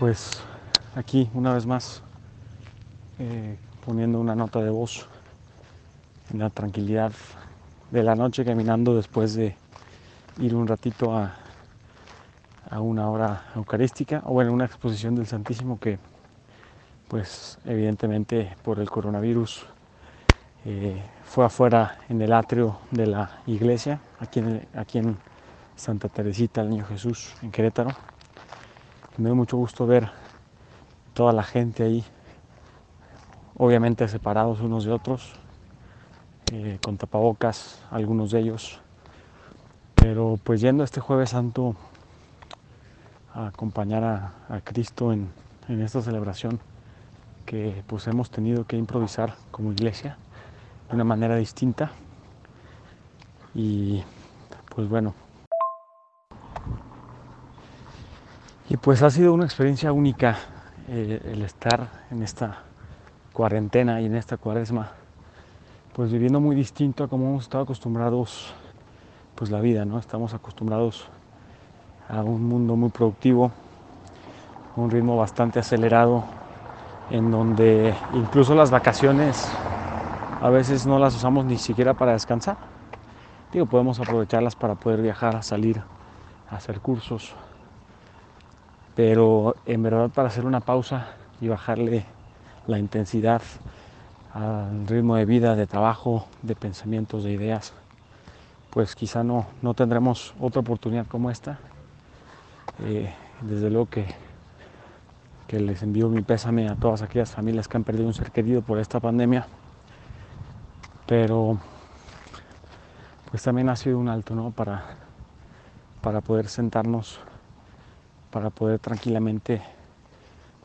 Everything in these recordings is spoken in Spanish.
pues aquí una vez más eh, poniendo una nota de voz en la tranquilidad de la noche caminando después de ir un ratito a, a una hora eucarística o bueno, una exposición del Santísimo que pues evidentemente por el coronavirus eh, fue afuera en el atrio de la iglesia, aquí en, aquí en Santa Teresita, el Niño Jesús, en Querétaro. Me dio mucho gusto ver toda la gente ahí, obviamente separados unos de otros, eh, con tapabocas, algunos de ellos, pero pues yendo este jueves santo a acompañar a, a Cristo en, en esta celebración que pues hemos tenido que improvisar como iglesia de una manera distinta. Y pues bueno y pues ha sido una experiencia única eh, el estar en esta cuarentena y en esta cuaresma pues viviendo muy distinto a como hemos estado acostumbrados pues la vida no estamos acostumbrados a un mundo muy productivo un ritmo bastante acelerado en donde incluso las vacaciones a veces no las usamos ni siquiera para descansar. Digo, podemos aprovecharlas para poder viajar, salir, hacer cursos. Pero en verdad para hacer una pausa y bajarle la intensidad al ritmo de vida, de trabajo, de pensamientos, de ideas, pues quizá no, no tendremos otra oportunidad como esta. Eh, desde luego que, que les envío mi pésame a todas aquellas familias que han perdido un ser querido por esta pandemia pero pues también ha sido un alto, ¿no? Para, para poder sentarnos, para poder tranquilamente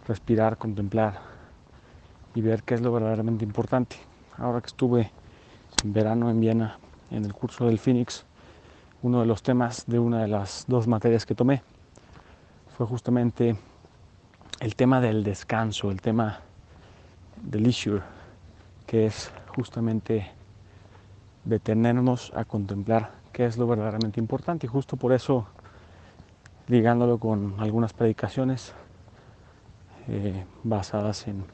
respirar, contemplar y ver qué es lo verdaderamente importante. Ahora que estuve en verano en Viena en el curso del Phoenix, uno de los temas de una de las dos materias que tomé fue justamente el tema del descanso, el tema del leisure, que es justamente detenernos a contemplar qué es lo verdaderamente importante. Y justo por eso, ligándolo con algunas predicaciones eh, basadas en,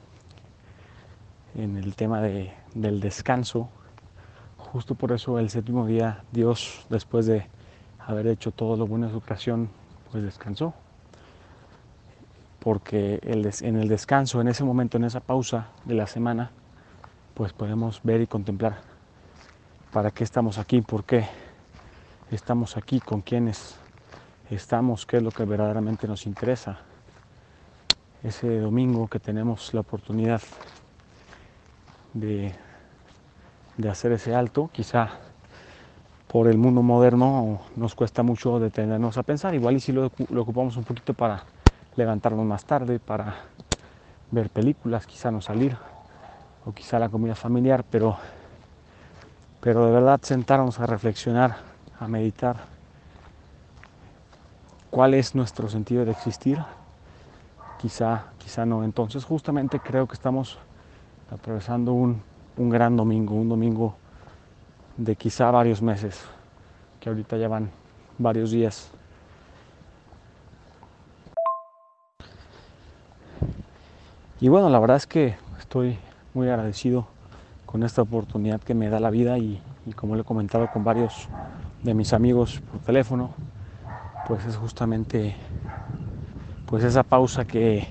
en el tema de, del descanso, justo por eso el séptimo día Dios, después de haber hecho todo lo bueno de su creación, pues descansó. Porque el en el descanso, en ese momento, en esa pausa de la semana, pues podemos ver y contemplar para qué estamos aquí, por qué estamos aquí, con quiénes estamos, qué es lo que verdaderamente nos interesa. Ese domingo que tenemos la oportunidad de, de hacer ese alto, quizá por el mundo moderno nos cuesta mucho detenernos a pensar, igual y si lo, lo ocupamos un poquito para levantarnos más tarde, para ver películas, quizá no salir, o quizá la comida familiar, pero, pero de verdad sentarnos a reflexionar, a meditar cuál es nuestro sentido de existir, quizá, quizá no. Entonces justamente creo que estamos atravesando un, un gran domingo, un domingo de quizá varios meses, que ahorita ya van varios días. Y bueno, la verdad es que estoy muy agradecido con esta oportunidad que me da la vida y, como le he comentado con varios de mis amigos por teléfono, pues es justamente pues esa pausa que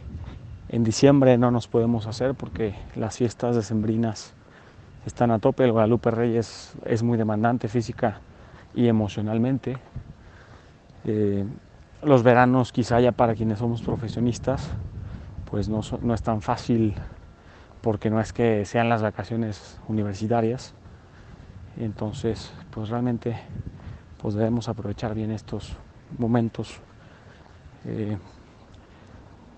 en diciembre no nos podemos hacer porque las fiestas decembrinas están a tope, el Guadalupe Reyes es muy demandante física y emocionalmente. Eh, los veranos quizá ya para quienes somos profesionistas, pues no, no es tan fácil porque no es que sean las vacaciones universitarias. Entonces, pues realmente pues debemos aprovechar bien estos momentos. Eh,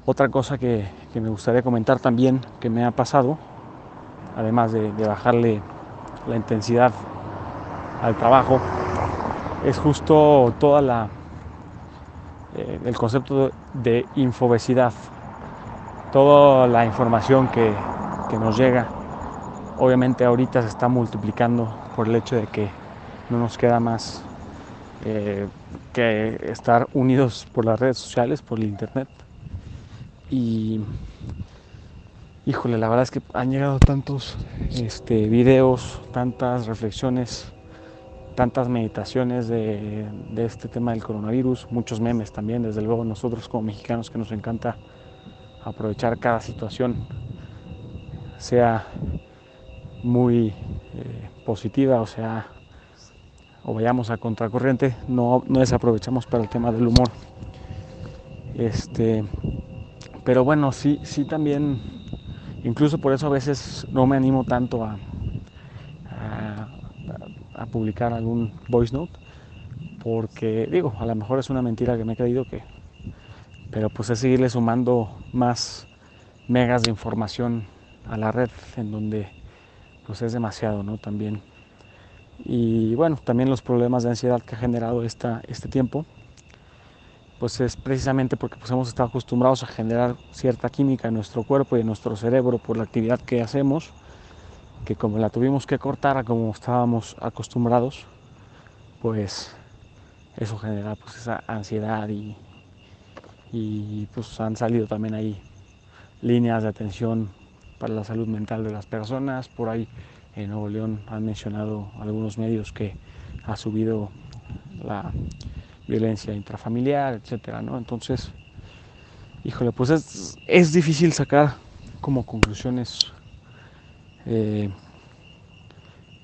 otra cosa que, me gustaría comentar también que me ha pasado, además de, bajarle la intensidad al trabajo, es justo toda la eh, el concepto de infobesidad, toda la información que, que nos llega. Obviamente ahorita se está multiplicando por el hecho de que no nos queda más que estar unidos por las redes sociales, por el internet. Y híjole, la verdad es que han llegado tantos este, videos, tantas reflexiones, tantas meditaciones de, de, este tema del coronavirus, muchos memes también, desde luego nosotros como mexicanos que nos encanta aprovechar cada situación, sea muy eh, positiva o sea o vayamos a contracorriente, no, no desaprovechamos para el tema del humor. Este, pero bueno, sí, sí también Incluso por eso a veces no me animo tanto a, a, publicar algún voice note, porque digo, a lo mejor es una mentira que me he creído que, pero pues es seguirle sumando más megas de información a la red en donde pues es demasiado, ¿no? También. Y bueno, también los problemas de ansiedad que ha generado esta, este tiempo pues es precisamente porque pues hemos estado acostumbrados a generar cierta química en nuestro cuerpo y en nuestro cerebro por la actividad que hacemos, que como la tuvimos que cortar a como estábamos acostumbrados, pues eso genera pues esa ansiedad y, y pues han salido también ahí líneas de atención para la salud mental de las personas. Por ahí en Nuevo León han mencionado algunos medios que ha subido la violencia intrafamiliar, etcétera, ¿no? Entonces, híjole, pues es, es difícil sacar como conclusiones eh,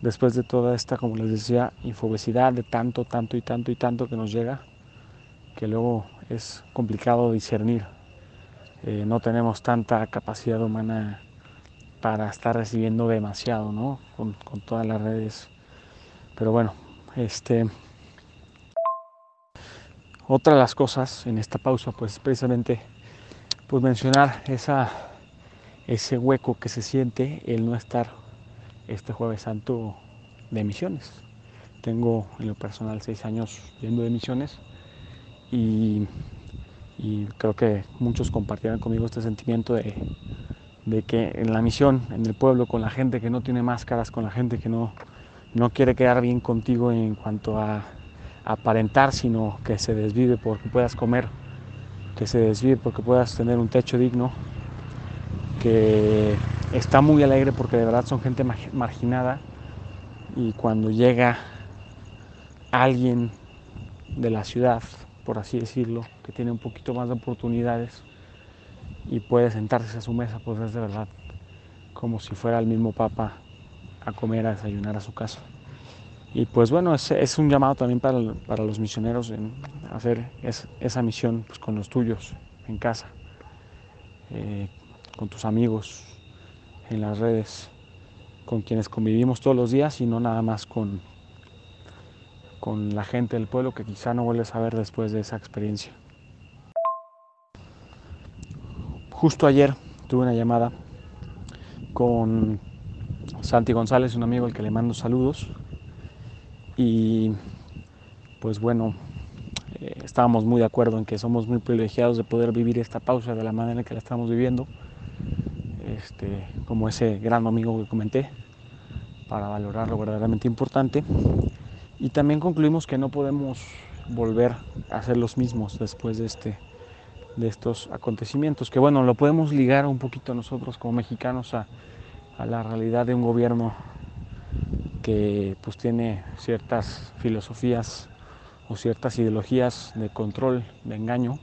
después de toda esta, como les decía, infobesidad de tanto, tanto y tanto y tanto que nos llega, que luego es complicado discernir. Eh, no tenemos tanta capacidad humana para estar recibiendo demasiado, ¿no? Con, todas las redes. Pero bueno, este otra de las cosas en esta pausa, pues precisamente pues mencionar esa, ese hueco que se siente el no estar este jueves santo de misiones. Tengo en lo personal seis años yendo de misiones y, creo que muchos compartirán conmigo este sentimiento de, de, que en la misión, en el pueblo, con la gente que no tiene máscaras, con la gente que no, no quiere quedar bien contigo en cuanto a aparentar, sino que se desvive porque puedas comer, que se desvive porque puedas tener un techo digno, que está muy alegre porque de verdad son gente marginada y cuando llega alguien de la ciudad, por así decirlo, que tiene un poquito más de oportunidades y puede sentarse a su mesa, pues es de verdad como si fuera el mismo papa a comer, a desayunar a su casa. Y pues bueno, es, es un llamado también para, para, los misioneros en hacer esa misión pues, con los tuyos, en casa, eh, con tus amigos, en las redes, con quienes convivimos todos los días y no nada más con, con la gente del pueblo que quizá no vuelves a ver después de esa experiencia. Justo ayer tuve una llamada con Santi González, un amigo al que le mando saludos, y pues bueno, eh, estábamos muy de acuerdo en que somos muy privilegiados de poder vivir esta pausa de la manera en que la estamos viviendo, este, como ese gran amigo que comenté, para valorar lo verdaderamente importante. Y también concluimos que no podemos volver a ser los mismos después de, este, de estos acontecimientos, que bueno, lo podemos ligar un poquito nosotros como mexicanos a, la realidad de un gobierno que pues tiene ciertas filosofías o ciertas ideologías de control, de engaño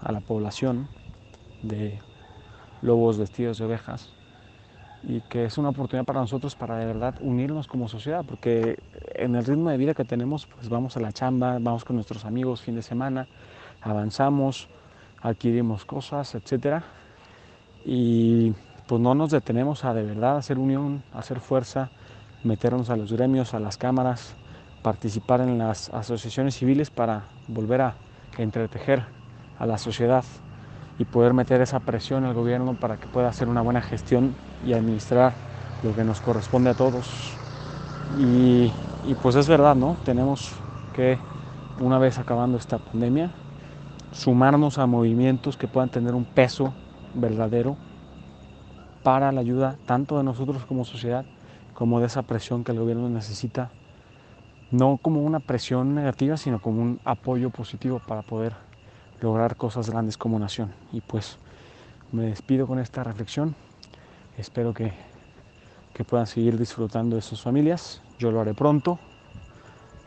a la población, de lobos vestidos de ovejas, y que es una oportunidad para nosotros para de verdad unirnos como sociedad, porque en el ritmo de vida que tenemos, pues vamos a la chamba, vamos con nuestros amigos fin de semana, avanzamos, adquirimos cosas, etcétera, y pues no nos detenemos a de verdad hacer unión, hacer fuerza, meternos a los gremios, a las cámaras, participar en las asociaciones civiles para volver a entretejer a la sociedad y poder meter esa presión al gobierno para que pueda hacer una buena gestión y administrar lo que nos corresponde a todos. Y, pues es verdad, ¿no? Tenemos que, una vez acabando esta pandemia, sumarnos a movimientos que puedan tener un peso verdadero para la ayuda tanto de nosotros como sociedad, como de esa presión que el gobierno necesita, no como una presión negativa, sino como un apoyo positivo para poder lograr cosas grandes como nación. Y pues me despido con esta reflexión, espero que, que puedan seguir disfrutando de sus familias, yo lo haré pronto.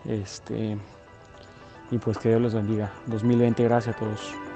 Este, y pues que Dios los bendiga. 2020, gracias a todos.